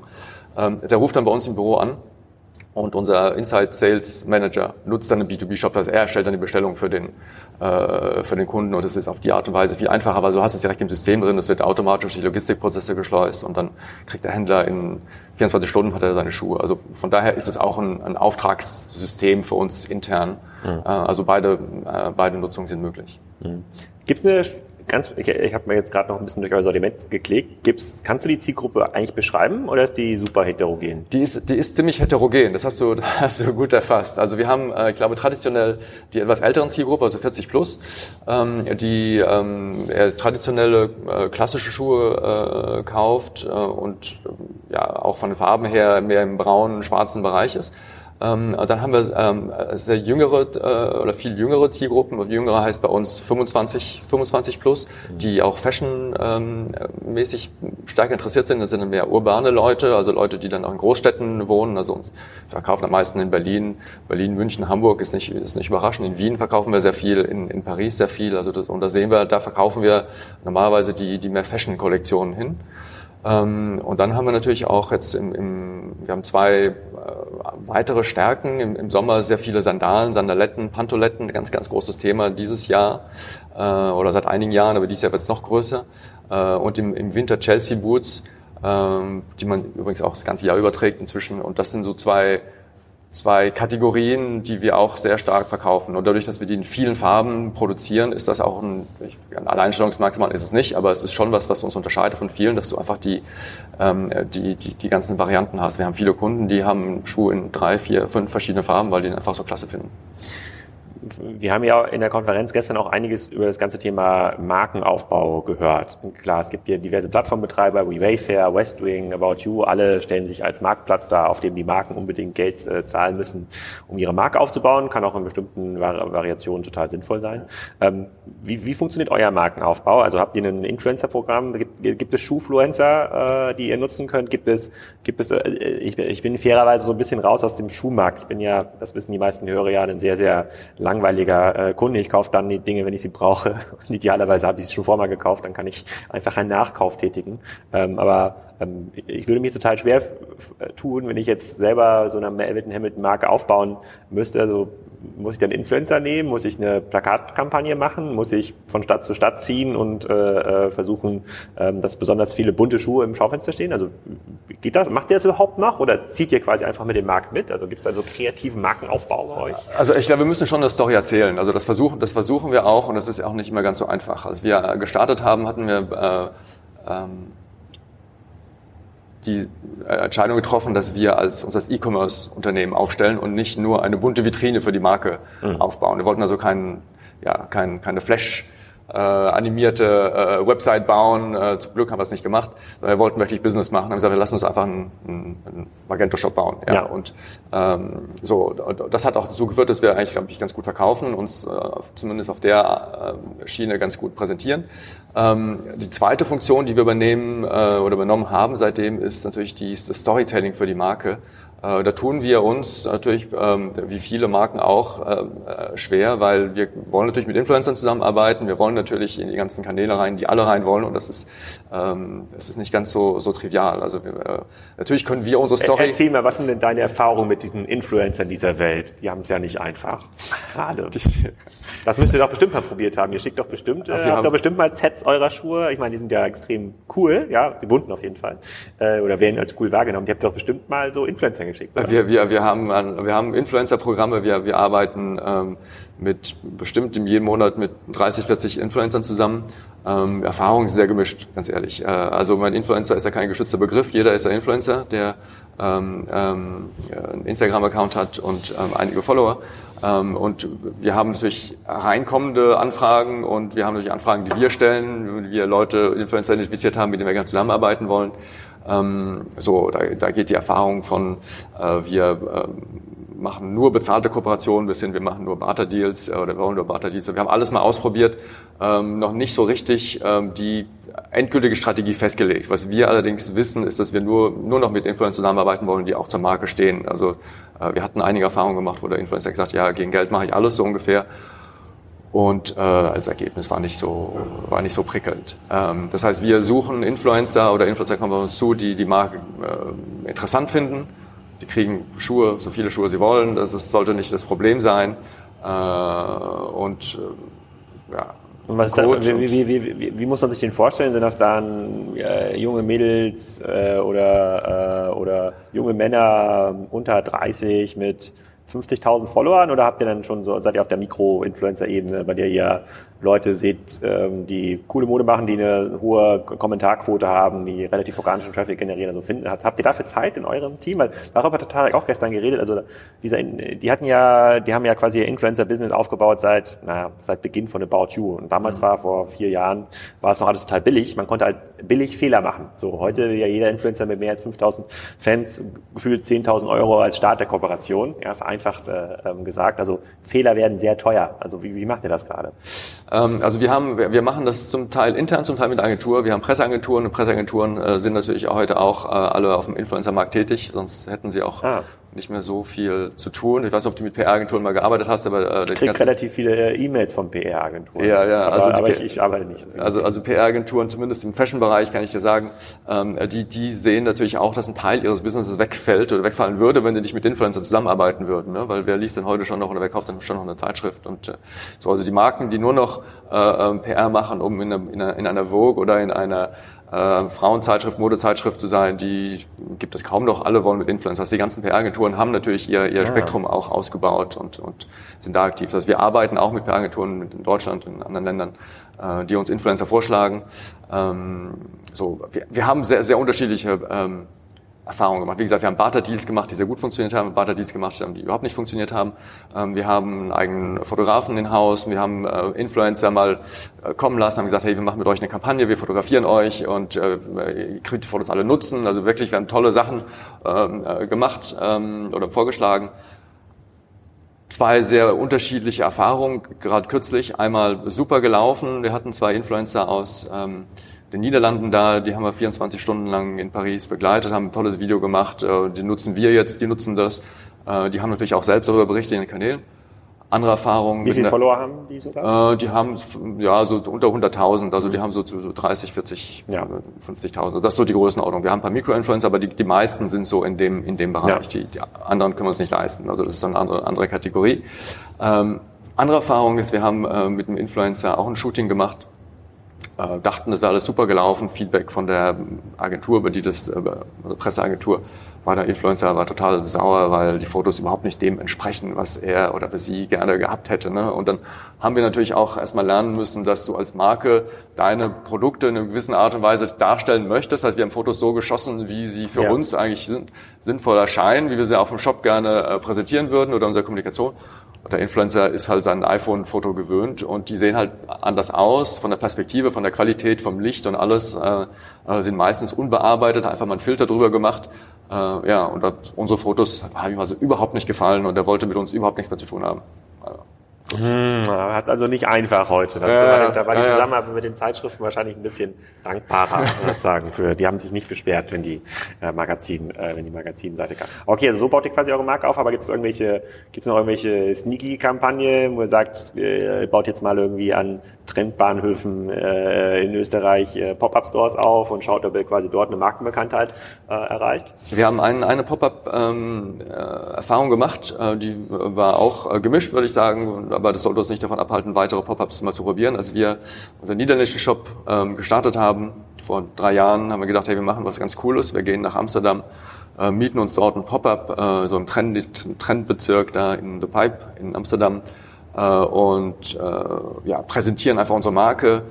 Ähm, der ruft dann bei uns im Büro an und unser Inside Sales Manager nutzt dann einen B2B-Shop, also er erstellt dann die Bestellung für den, äh, für den Kunden und das ist auf die Art und Weise viel einfacher, weil so hast du es direkt im System drin, es wird automatisch durch die Logistikprozesse geschleust und dann kriegt der Händler in 24 Stunden hat er seine Schuhe. Also von daher ist es auch ein, ein Auftragssystem für uns intern. Mhm. Äh, also beide, äh, beide Nutzungen sind möglich. Mhm. Gibt es eine ganz, ich, ich habe mir jetzt gerade noch ein bisschen durch euer Sortiment geklickt. Gibt's, kannst du die Zielgruppe eigentlich beschreiben oder ist die super heterogen? Die ist, die ist ziemlich heterogen. Das hast du, hast du gut erfasst. Also wir haben, äh, ich glaube, traditionell die etwas älteren Zielgruppe, also 40 plus, ähm, die ähm, traditionelle äh, klassische Schuhe äh, kauft äh, und ja auch von den Farben her mehr im braunen, schwarzen Bereich ist. Ähm, dann haben wir ähm, sehr jüngere äh, oder viel jüngere Zielgruppen. Jüngere heißt bei uns 25, 25 plus, die auch fashionmäßig ähm, stark interessiert sind. Das sind mehr urbane Leute, also Leute, die dann auch in Großstädten wohnen. Also verkaufen am meisten in Berlin, Berlin, München, Hamburg ist nicht, ist nicht überraschend. In Wien verkaufen wir sehr viel, in, in Paris sehr viel. Also das, und da sehen wir, da verkaufen wir normalerweise die, die mehr Fashion-Kollektionen hin. Ähm, und dann haben wir natürlich auch jetzt im, im wir haben zwei äh, weitere Stärken. Im, Im, Sommer sehr viele Sandalen, Sandaletten, Pantoletten, ganz, ganz großes Thema dieses Jahr äh, oder seit einigen Jahren, aber dieses Jahr wird es noch größer. Äh, und im, im Winter Chelsea Boots, ähm, die man übrigens auch das ganze Jahr überträgt inzwischen. Und das sind so zwei zwei Kategorien, die wir auch sehr stark verkaufen. Und dadurch, dass wir die in vielen Farben produzieren, ist das auch ein, ein Alleinstellungsmerkmal ist es nicht, aber es ist schon was, was uns unterscheidet von vielen, dass du einfach die, ähm, die, die, die ganzen Varianten hast. Wir haben viele Kunden, die haben Schuhe in drei, vier, fünf verschiedene Farben, weil die ihn einfach so klasse finden wir haben ja in der Konferenz gestern auch einiges über das ganze Thema Markenaufbau gehört. Klar, es gibt hier diverse Plattformbetreiber wie Wayfair, Westwing, About You, alle stellen sich als Marktplatz dar, auf dem die Marken unbedingt Geld äh, zahlen müssen, um ihre Marke aufzubauen. Kann auch in bestimmten Vari Variationen total sinnvoll sein. Ähm, wie, wie funktioniert euer Markenaufbau? Also habt ihr ein Influencer-Programm? Gibt, gibt es Schuhfluencer, äh, die ihr nutzen könnt? Gibt es, gibt es, äh, ich, ich bin fairerweise so ein bisschen raus aus dem Schuhmarkt. Ich bin ja, das wissen die meisten Hörer ja, ein sehr, sehr langweiliger äh, Kunde. Ich kaufe dann die Dinge, wenn ich sie brauche. Und idealerweise habe ich sie schon vorher gekauft, dann kann ich einfach einen Nachkauf tätigen. Ähm, aber ähm, ich würde mich total schwer tun, wenn ich jetzt selber so eine Melvin Hamilton Marke aufbauen müsste. Also muss ich dann Influencer nehmen? Muss ich eine Plakatkampagne machen? Muss ich von Stadt zu Stadt ziehen und äh, äh versuchen, ähm, dass besonders viele bunte Schuhe im Schaufenster stehen? Also geht das? Macht ihr das überhaupt noch oder zieht ihr quasi einfach mit dem Markt mit? Also gibt es also kreativen Markenaufbau bei euch? Also ich glaube, wir müssen schon eine Story erzählen. Also das versuchen, das versuchen wir auch und das ist auch nicht immer ganz so einfach. Als wir gestartet haben, hatten wir äh, ähm, die äh, Entscheidung getroffen, dass wir als uns als E-Commerce-Unternehmen aufstellen und nicht nur eine bunte Vitrine für die Marke mhm. aufbauen. Wir wollten also kein, ja, kein, keine Flash- äh, animierte äh, Website bauen. Äh, zum Glück haben wir es nicht gemacht. Wir wollten wirklich Business machen. Haben gesagt, wir lassen uns einfach einen, einen Magento-Shop bauen. Ja. ja. Und ähm, so, das hat auch dazu geführt, dass wir eigentlich, glaube ich, ganz gut verkaufen, uns äh, zumindest auf der äh, Schiene ganz gut präsentieren. Ähm, die zweite Funktion, die wir übernehmen äh, oder übernommen haben seitdem, ist natürlich die, das Storytelling für die Marke. Äh, da tun wir uns natürlich, ähm, wie viele Marken auch, äh, äh, schwer, weil wir wollen natürlich mit Influencern zusammenarbeiten. Wir wollen natürlich in die ganzen Kanäle rein, die alle rein wollen. Und das ist, ähm, das ist nicht ganz so, so trivial. Also wir, natürlich können wir unsere Story... Erzähl mal, was sind denn deine Erfahrungen mit diesen Influencern dieser Welt? Die haben es ja nicht einfach. Gerade. Das müsst ihr doch bestimmt mal probiert haben. Ihr schickt doch bestimmt, äh, habt doch bestimmt mal Sets eurer Schuhe. Ich meine, die sind ja extrem cool, ja, die bunten auf jeden Fall. Äh, oder werden als cool wahrgenommen. Die habt doch bestimmt mal so Influencer geschickt. Oder? Wir, wir, wir haben, wir haben Influencer-Programme, wir, wir arbeiten ähm, mit bestimmt in jedem Monat mit 30, 40 Influencern zusammen. Ähm, Erfahrungen sind sehr gemischt, ganz ehrlich. Äh, also mein Influencer ist ja kein geschützter Begriff. Jeder ist ein Influencer, der ähm, ähm, einen Instagram-Account hat und ähm, einige Follower. Ähm, und wir haben natürlich reinkommende Anfragen und wir haben natürlich Anfragen, die wir stellen, wie wir Leute, Influencer identifiziert haben, mit denen wir gerne zusammenarbeiten wollen. Ähm, so, da, da geht die Erfahrung von, äh, wir äh, machen nur bezahlte Kooperationen bis hin, wir machen nur Barter-Deals äh, oder wir wollen nur Barter-Deals. Wir haben alles mal ausprobiert, ähm, noch nicht so richtig ähm, die endgültige Strategie festgelegt. Was wir allerdings wissen, ist, dass wir nur, nur noch mit Influencern zusammenarbeiten wollen, die auch zur Marke stehen. Also äh, wir hatten einige Erfahrungen gemacht, wo der Influencer gesagt hat, ja, gegen Geld mache ich alles so ungefähr. Und äh, als Ergebnis war nicht so, war nicht so prickelnd. Ähm, das heißt, wir suchen Influencer oder Influencer kommen bei uns zu, die die Marke äh, interessant finden. Die kriegen Schuhe, so viele Schuhe sie wollen. Das ist, sollte nicht das Problem sein. Äh, und äh, ja, und was dann, wie, wie, wie, wie, muss man sich den vorstellen? Sind das dann äh, junge Mädels äh, oder, äh, oder junge Männer unter 30 mit 50.000 Followern oder habt ihr dann schon so, seid ihr auf der Mikro-Influencer-Ebene, bei der ihr Leute seht, ähm, die coole Mode machen, die eine hohe Kommentarquote haben, die relativ organischen Traffic generieren. Also finden, habt ihr dafür Zeit in eurem Team? Weil darüber hat Tarek auch gestern geredet. Also dieser, die hatten ja, die haben ja quasi ihr Influencer-Business aufgebaut seit, naja, seit Beginn von About You. Und damals mhm. war vor vier Jahren war es noch alles total billig. Man konnte halt billig Fehler machen. So heute ja jeder Influencer mit mehr als 5.000 Fans gefühlt 10.000 Euro als Start der Kooperation. Ja, vereinfacht äh, ähm, gesagt. Also Fehler werden sehr teuer. Also wie, wie macht ihr das gerade? Ähm, also wir haben, wir, machen das zum Teil intern, zum Teil mit Agentur. Wir haben Presseagenturen und Presseagenturen äh, sind natürlich auch heute auch äh, alle auf dem Influencer-Markt tätig, sonst hätten sie auch ah nicht mehr so viel zu tun. Ich weiß nicht, ob du mit PR-Agenturen mal gearbeitet hast, aber äh, ich kriege relativ viele äh, E-Mails von PR-Agenturen. Ja, ja. Aber, also aber ich, ich, arbeite nicht. So also also PR-Agenturen, zumindest im Fashion-Bereich, kann ich dir sagen, ähm, die die sehen natürlich auch, dass ein Teil ihres Businesses wegfällt oder wegfallen würde, wenn die nicht mit Influencern zusammenarbeiten würden. Ne? Weil wer liest denn heute schon noch oder wer kauft denn schon noch eine Zeitschrift? Und äh, so also die Marken, die nur noch äh, ähm, PR machen, um in einer, in einer, in einer Vogue oder in einer äh, Frauenzeitschrift, Modezeitschrift zu sein, die gibt es kaum noch. Alle wollen mit Influencers. Die ganzen PR-Agenturen haben natürlich ihr, ihr Spektrum auch ausgebaut und, und sind da aktiv. Also wir arbeiten auch mit PR-Agenturen in Deutschland und in anderen Ländern, äh, die uns Influencer vorschlagen. Ähm, so, wir, wir haben sehr, sehr unterschiedliche ähm, Erfahrungen gemacht. Wie gesagt, wir haben Barter-Deals gemacht, die sehr gut funktioniert haben, Barter-Deals gemacht, die überhaupt nicht funktioniert haben. Ähm, wir haben einen eigenen Fotografen in Haus, wir haben äh, Influencer mal äh, kommen lassen, haben gesagt, hey, wir machen mit euch eine Kampagne, wir fotografieren euch und äh, ihr könnt die Fotos alle nutzen. Also wirklich, wir haben tolle Sachen ähm, gemacht ähm, oder vorgeschlagen zwei sehr unterschiedliche Erfahrungen, gerade kürzlich. Einmal super gelaufen. Wir hatten zwei Influencer aus den Niederlanden da, die haben wir 24 Stunden lang in Paris begleitet, haben ein tolles Video gemacht, äh, die nutzen wir jetzt, die nutzen das. Äh, die haben natürlich auch selbst darüber berichtet in den Kanälen. Andere Erfahrungen. Wie viele Follower haben die sogar? Äh, die haben ja so unter 100.000, also die haben so, so 30, 40, ja. 50.000. Das ist so die Größenordnung. Wir haben ein paar Mikroinfluencer, aber die, die meisten sind so in dem in dem Bereich. Ja. Die, die anderen können wir uns nicht leisten. Also das ist eine andere andere Kategorie. Ähm, andere Erfahrung ist, wir haben äh, mit einem Influencer auch ein Shooting gemacht äh, dachten, das wäre alles super gelaufen. Feedback von der Agentur, über die das, äh, also Presseagentur, war der Influencer war total sauer, weil die Fotos überhaupt nicht dem entsprechen, was er oder sie gerne gehabt hätte. Ne? Und dann haben wir natürlich auch erstmal lernen müssen, dass du als Marke deine Produkte in einer gewissen Art und Weise darstellen möchtest. Das heißt, wir haben Fotos so geschossen, wie sie für ja. uns eigentlich sind, sinnvoll erscheinen, wie wir sie auf dem Shop gerne äh, präsentieren würden oder unsere Kommunikation der Influencer ist halt sein iPhone-Foto gewöhnt und die sehen halt anders aus von der Perspektive, von der Qualität, vom Licht und alles äh, äh sind meistens unbearbeitet, einfach mal einen Filter drüber gemacht. Äh, ja, und das, unsere Fotos haben ihm also überhaupt nicht gefallen und er wollte mit uns überhaupt nichts mehr zu tun haben. Hm, hat also nicht einfach heute. Das ja, da war die Zusammenarbeit mit den Zeitschriften wahrscheinlich ein bisschen dankbarer, sagen. Für, die haben sich nicht beschwert, wenn die äh, Magazin, äh, wenn die Magazinseite kam. Okay, also so baut ihr quasi eure Marke auf, aber gibt es irgendwelche, gibt es noch irgendwelche Sneaky-Kampagnen, wo ihr sagt, äh, baut jetzt mal irgendwie an Trendbahnhöfen äh, in Österreich äh, Pop-up-Stores auf und schaut, ob ihr quasi dort eine Markenbekanntheit äh, erreicht? Wir haben ein, eine Pop-up-Erfahrung ähm, äh, gemacht, äh, die war auch äh, gemischt, würde ich sagen, aber das sollte uns nicht davon abhalten, weitere Pop-ups mal zu probieren. Als wir unseren niederländischen Shop ähm, gestartet haben, vor drei Jahren, haben wir gedacht, hey, wir machen was ganz Cooles, wir gehen nach Amsterdam, äh, mieten uns dort ein Pop-up, äh, so im Trend, Trendbezirk da in The Pipe in Amsterdam und äh, ja, präsentieren einfach unsere Marke,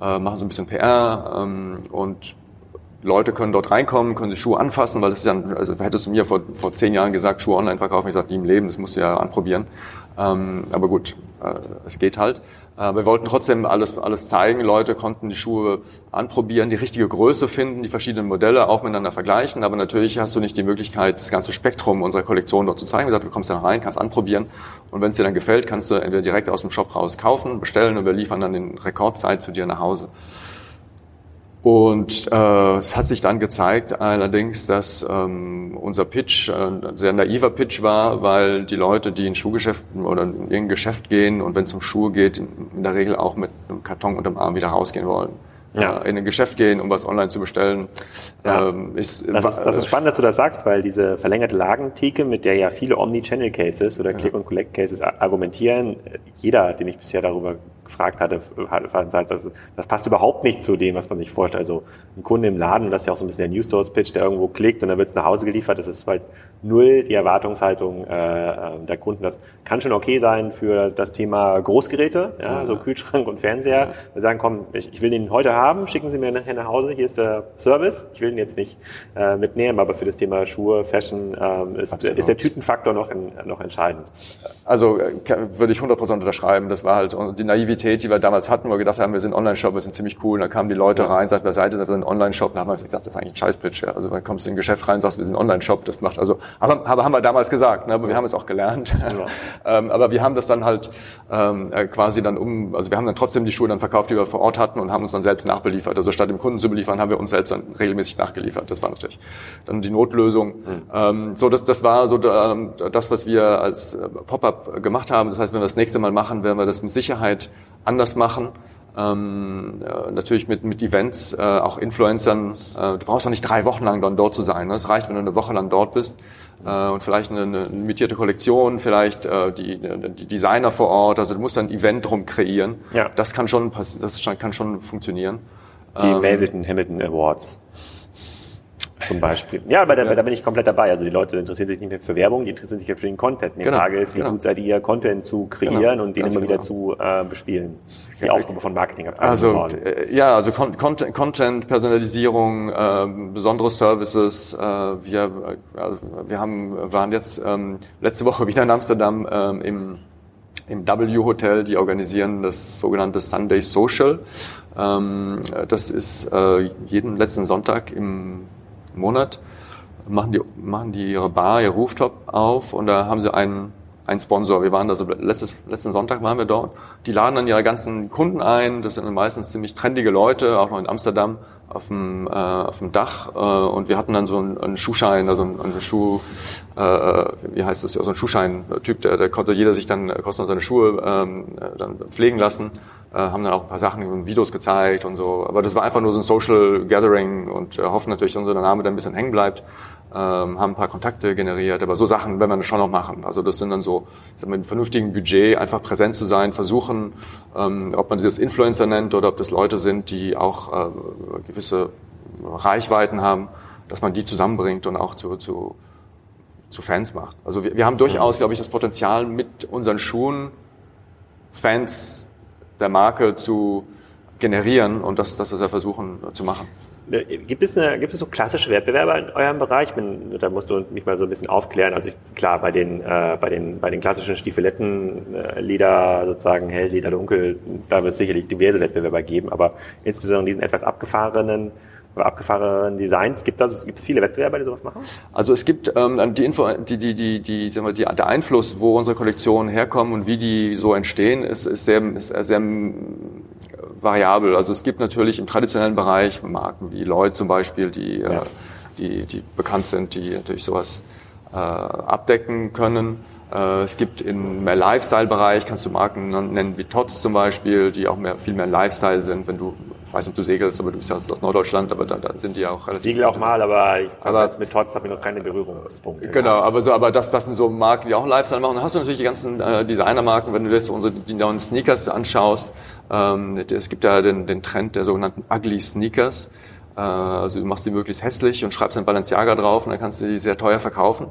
äh, machen so ein bisschen PR ähm, und Leute können dort reinkommen, können sich Schuhe anfassen, weil das ist ja, also hättest du mir vor, vor zehn Jahren gesagt, Schuhe online verkaufen, ich sagte, nie im Leben, das musst du ja anprobieren. Ähm, aber gut, äh, es geht halt. Äh, wir wollten trotzdem alles, alles zeigen. Leute konnten die Schuhe anprobieren, die richtige Größe finden, die verschiedenen Modelle auch miteinander vergleichen. Aber natürlich hast du nicht die Möglichkeit, das ganze Spektrum unserer Kollektion dort zu zeigen. Wie gesagt, du kommst dann rein, kannst anprobieren. Und wenn es dir dann gefällt, kannst du entweder direkt aus dem Shop raus kaufen, bestellen und wir liefern dann in Rekordzeit zu dir nach Hause. Und äh, es hat sich dann gezeigt allerdings, dass ähm, unser Pitch äh, ein sehr naiver Pitch war, weil die Leute, die in Schuhgeschäften oder in irgendein Geschäft gehen und wenn es um Schuhe geht, in, der Regel auch mit einem Karton unterm Arm wieder rausgehen wollen ja. in ein Geschäft gehen, um was online zu bestellen. Ja. Ähm, ist, das, ist, das ist spannend, dass du das sagst, weil diese verlängerte Lagentheke, mit der ja viele Omni-Channel-Cases oder Click-and-Collect-Cases argumentieren, jeder, den ich bisher darüber gefragt hatte, fand halt, das, das passt überhaupt nicht zu dem, was man sich vorstellt. Also ein Kunde im Laden, das ist ja auch so ein bisschen der News Stores Pitch, der irgendwo klickt und dann wird es nach Hause geliefert. Das ist halt null die Erwartungshaltung äh, äh, der Kunden. Das kann schon okay sein für das Thema Großgeräte, ja, ja. so Kühlschrank und Fernseher. Ja. Wir sagen, komm, ich, ich will den heute haben, schicken Sie mir nachher nach Hause, hier ist der Service. Ich will den jetzt nicht äh, mitnehmen, aber für das Thema Schuhe, Fashion ähm, ist, ist der Tütenfaktor noch, in, noch entscheidend. Also äh, würde ich 100% unterschreiben. Das war halt die Naivität, die wir damals hatten, wo wir gedacht haben, wir sind Online-Shop, wir sind ziemlich cool. Und dann kamen die Leute rein, sagten, wer seid ihr? Wir sind Online-Shop. Dann haben wir gesagt, das ist eigentlich ein Scheißpitch. Ja. Also dann kommst du in ein Geschäft rein, sagst, wir sind Online-Shop. Das macht also aber, aber haben wir damals gesagt, ne? aber wir haben es auch gelernt. Ja. ähm, aber wir haben das dann halt ähm, äh, quasi dann um, also wir haben dann trotzdem die Schuhe dann verkauft, die wir vor Ort hatten und haben uns dann selbst nachbeliefert. Also statt dem Kunden zu beliefern, haben wir uns selbst dann regelmäßig nachgeliefert. Das war natürlich dann die Notlösung. Mhm. Ähm, so, das, das war so ähm, das, was wir als äh, Pop-up gemacht haben. Das heißt, wenn wir das nächste Mal machen, werden wir das mit Sicherheit anders machen ähm, äh, natürlich mit, mit Events, äh, auch Influencern. Äh, du brauchst auch nicht drei Wochen lang dann dort zu sein. Ne? Es reicht, wenn du eine Woche lang dort bist äh, und vielleicht eine, eine limitierte Kollektion, vielleicht äh, die, die Designer vor Ort. Also du musst ein Event drum kreieren. Ja. Das kann schon, das kann schon funktionieren. Die ähm, Hamilton Awards. Zum Beispiel. Ja, aber da, ja. da bin ich komplett dabei. Also die Leute interessieren sich nicht mehr für Werbung, die interessieren sich für den Content. Die genau. Frage ist, wie genau. gut seid ihr, Content zu kreieren genau. und den Ganz immer wieder genau. zu äh, bespielen. Die Aufgabe von Marketing. Also äh, ja, also Con Content, Content, Personalisierung, äh, besondere Services. Äh, wir, also wir haben, waren jetzt ähm, letzte Woche wieder in Amsterdam ähm, im im W Hotel, die organisieren das sogenannte Sunday Social. Ähm, das ist äh, jeden letzten Sonntag im Monat machen die, machen die ihre Bar, ihr Rooftop auf und da haben sie einen, einen Sponsor. Wir waren da so, letztes, letzten Sonntag waren wir dort. Die laden dann ihre ganzen Kunden ein. Das sind meistens ziemlich trendige Leute, auch noch in Amsterdam auf dem, äh, auf dem Dach. Äh, und wir hatten dann so einen, einen Schuhschein, also einen, einen Schuh, äh, wie heißt das, so ein Schuhschein-Typ, der, der konnte jeder sich dann kostenlos seine Schuhe ähm, dann pflegen lassen haben dann auch ein paar Sachen, Videos gezeigt und so. Aber das war einfach nur so ein Social Gathering und äh, hoffen natürlich, dass unser Name dann ein bisschen hängen bleibt. Ähm, haben ein paar Kontakte generiert, aber so Sachen werden wir schon noch machen. Also das sind dann so, ich sag mal, mit einem vernünftigen Budget einfach präsent zu sein, versuchen, ähm, ob man das Influencer nennt oder ob das Leute sind, die auch äh, gewisse Reichweiten haben, dass man die zusammenbringt und auch zu, zu, zu Fans macht. Also wir, wir haben durchaus, glaube ich, das Potenzial mit unseren Schuhen Fans der Marke zu generieren und das, das wir versuchen zu machen. Gibt es, eine, gibt es so klassische Wettbewerber in eurem Bereich? Bin, da musst du mich mal so ein bisschen aufklären. Also ich, klar, bei den, äh, bei den, bei den klassischen Stiefeletten, äh, Leder sozusagen hell, Leder dunkel, da wird es sicherlich diverse Wettbewerber geben, aber insbesondere diesen etwas abgefahrenen abgefahrenen Designs. Gibt es gibt es viele Wettbewerber, die sowas machen? Also es gibt ähm, die Info, die, die, die, die, sagen wir, die, der Einfluss, wo unsere Kollektionen herkommen und wie die so entstehen, ist, ist sehr, ist sehr variabel. Also es gibt natürlich im traditionellen Bereich Marken wie Lloyd zum Beispiel, die, äh, ja. äh, die, die bekannt sind, die natürlich sowas äh, abdecken können. Äh, es gibt im mehr Lifestyle-Bereich, kannst du Marken nennen wie Tots zum Beispiel, die auch mehr, viel mehr Lifestyle sind. Wenn du, weiß nicht, ob du segelst, aber du bist ja aus Norddeutschland, aber da, da sind die ja auch relativ. Segel auch mal, aber, ich aber jetzt mit Tots habe ich noch keine Berührungspunkte. Genau, aber so, aber das, das sind so Marken, die auch Lifestyle machen. Dann hast du natürlich die ganzen äh, Designer-Marken, wenn du jetzt unsere die neuen Sneakers anschaust. Ähm, es gibt ja den, den Trend der sogenannten Ugly Sneakers. Äh, also du machst sie möglichst hässlich und schreibst ein Balenciaga drauf und dann kannst du die sehr teuer verkaufen.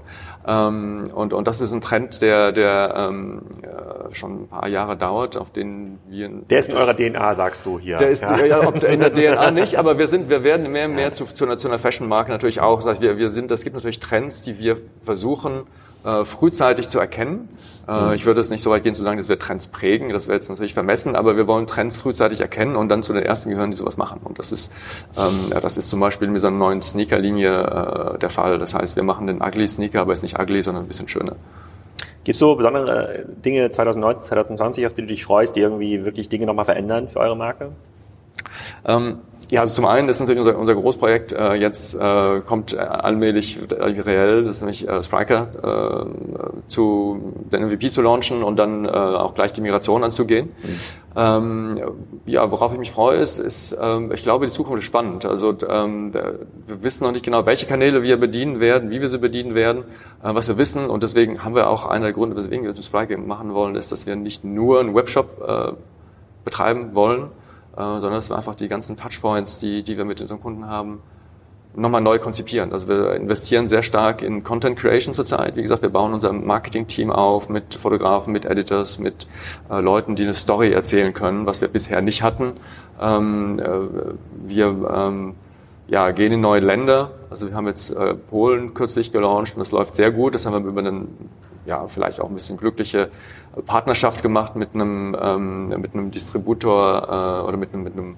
Ähm, und, und das ist ein Trend, der, der ähm, äh, schon ein paar Jahre dauert, auf den wir... Der ist in eurer DNA, sagst du hier. Der ist ja. Ja, in der DNA nicht, aber wir sind, wir werden mehr und mehr zu, zu einer, zu einer Fashion-Marke natürlich auch. Das heißt, wir, wir sind, es gibt natürlich Trends, die wir versuchen, äh, frühzeitig zu erkennen. Äh, mhm. Ich würde es nicht so weit gehen zu sagen, dass wir Trends prägen, das wäre jetzt natürlich vermessen, aber wir wollen Trends frühzeitig erkennen und dann zu den ersten gehören, die sowas machen. Und das ist, ähm, ja, das ist zum Beispiel mit dieser neuen Sneaker-Linie äh, der Fall. Das heißt, wir machen den ugly Sneaker, aber ist nicht ugly, sondern ein bisschen schöner. Gibt es so besondere Dinge 2019, 2020, auf die du dich freust, die irgendwie wirklich Dinge nochmal verändern für eure Marke? Ähm, ja, also zum einen ist natürlich unser, unser Großprojekt äh, jetzt äh, kommt äh, allmählich äh, reell, das ist nämlich äh, Spriker äh, zu den MVP zu launchen und dann äh, auch gleich die Migration anzugehen. Mhm. Ähm, ja, worauf ich mich freue, ist, ist ähm, ich glaube, die Zukunft ist spannend. Also ähm, wir wissen noch nicht genau, welche Kanäle wir bedienen werden, wie wir sie bedienen werden, äh, was wir wissen und deswegen haben wir auch einer der Gründe, weswegen wir das Spriker machen wollen, ist, dass wir nicht nur einen Webshop äh, betreiben wollen, äh, sondern dass wir einfach die ganzen Touchpoints, die, die wir mit unseren Kunden haben, nochmal neu konzipieren. Also wir investieren sehr stark in Content Creation zurzeit. Wie gesagt, wir bauen unser Marketing-Team auf mit Fotografen, mit Editors, mit äh, Leuten, die eine Story erzählen können, was wir bisher nicht hatten. Ähm, äh, wir ähm, ja, gehen in neue Länder. Also wir haben jetzt äh, Polen kürzlich gelauncht und das läuft sehr gut. Das haben wir über einen ja, vielleicht auch ein bisschen glückliche Partnerschaft gemacht mit einem, ähm, mit einem Distributor äh, oder mit einem, mit einem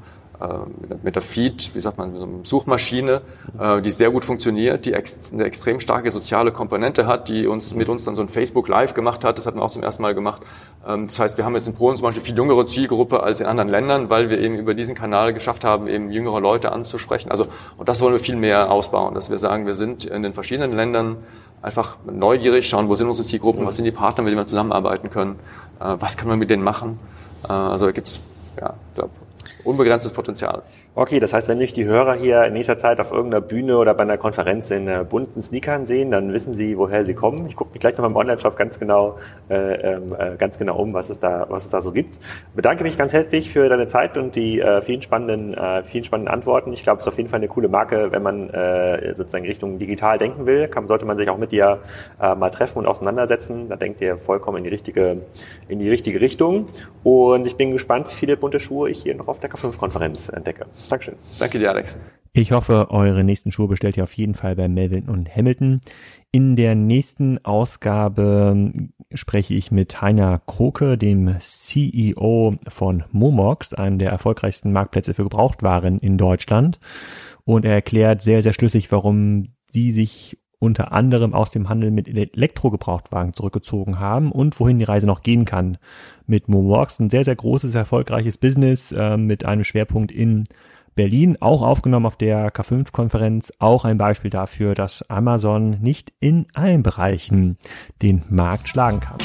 mit der Feed, wie sagt man, mit einer Suchmaschine, äh, die sehr gut funktioniert, die ex eine extrem starke soziale Komponente hat, die uns mit uns dann so ein Facebook Live gemacht hat. Das hatten wir auch zum ersten Mal gemacht. Ähm, das heißt, wir haben jetzt in Polen zum Beispiel viel jüngere Zielgruppe als in anderen Ländern, weil wir eben über diesen Kanal geschafft haben, eben jüngere Leute anzusprechen. Also und das wollen wir viel mehr ausbauen, dass wir sagen, wir sind in den verschiedenen Ländern einfach neugierig, schauen, wo sind unsere Zielgruppen, was sind die Partner, mit denen wir zusammenarbeiten können, äh, was können wir mit denen machen. Äh, also da gibt's ja, ich glaube, unbegrenztes Potenzial. Okay, das heißt, wenn mich die Hörer hier in nächster Zeit auf irgendeiner Bühne oder bei einer Konferenz in äh, bunten Sneakern sehen, dann wissen sie, woher sie kommen. Ich gucke mich gleich noch mal im Online-Shop ganz genau, äh, ähm, äh, ganz genau um, was es da, was es da so gibt. Bedanke mich ganz herzlich für deine Zeit und die äh, vielen spannenden, äh, vielen spannenden Antworten. Ich glaube, es ist auf jeden Fall eine coole Marke, wenn man äh, sozusagen Richtung digital denken will, kann, sollte man sich auch mit dir mal treffen und auseinandersetzen. Da denkt ihr vollkommen in die richtige, in die richtige Richtung. Und ich bin gespannt, wie viele bunte Schuhe ich hier noch auf der K5-Konferenz entdecke. Dankeschön. Danke dir, Alex. Ich hoffe, eure nächsten Schuhe bestellt ihr auf jeden Fall bei Melvin und Hamilton. In der nächsten Ausgabe spreche ich mit Heiner Kroke, dem CEO von Momox, einem der erfolgreichsten Marktplätze für Gebrauchtwaren in Deutschland. Und er erklärt sehr, sehr schlüssig, warum sie sich unter anderem aus dem Handel mit Elektrogebrauchtwagen zurückgezogen haben und wohin die Reise noch gehen kann mit Momox. Ein sehr, sehr großes, erfolgreiches Business äh, mit einem Schwerpunkt in Berlin, auch aufgenommen auf der K5-Konferenz, auch ein Beispiel dafür, dass Amazon nicht in allen Bereichen den Markt schlagen kann.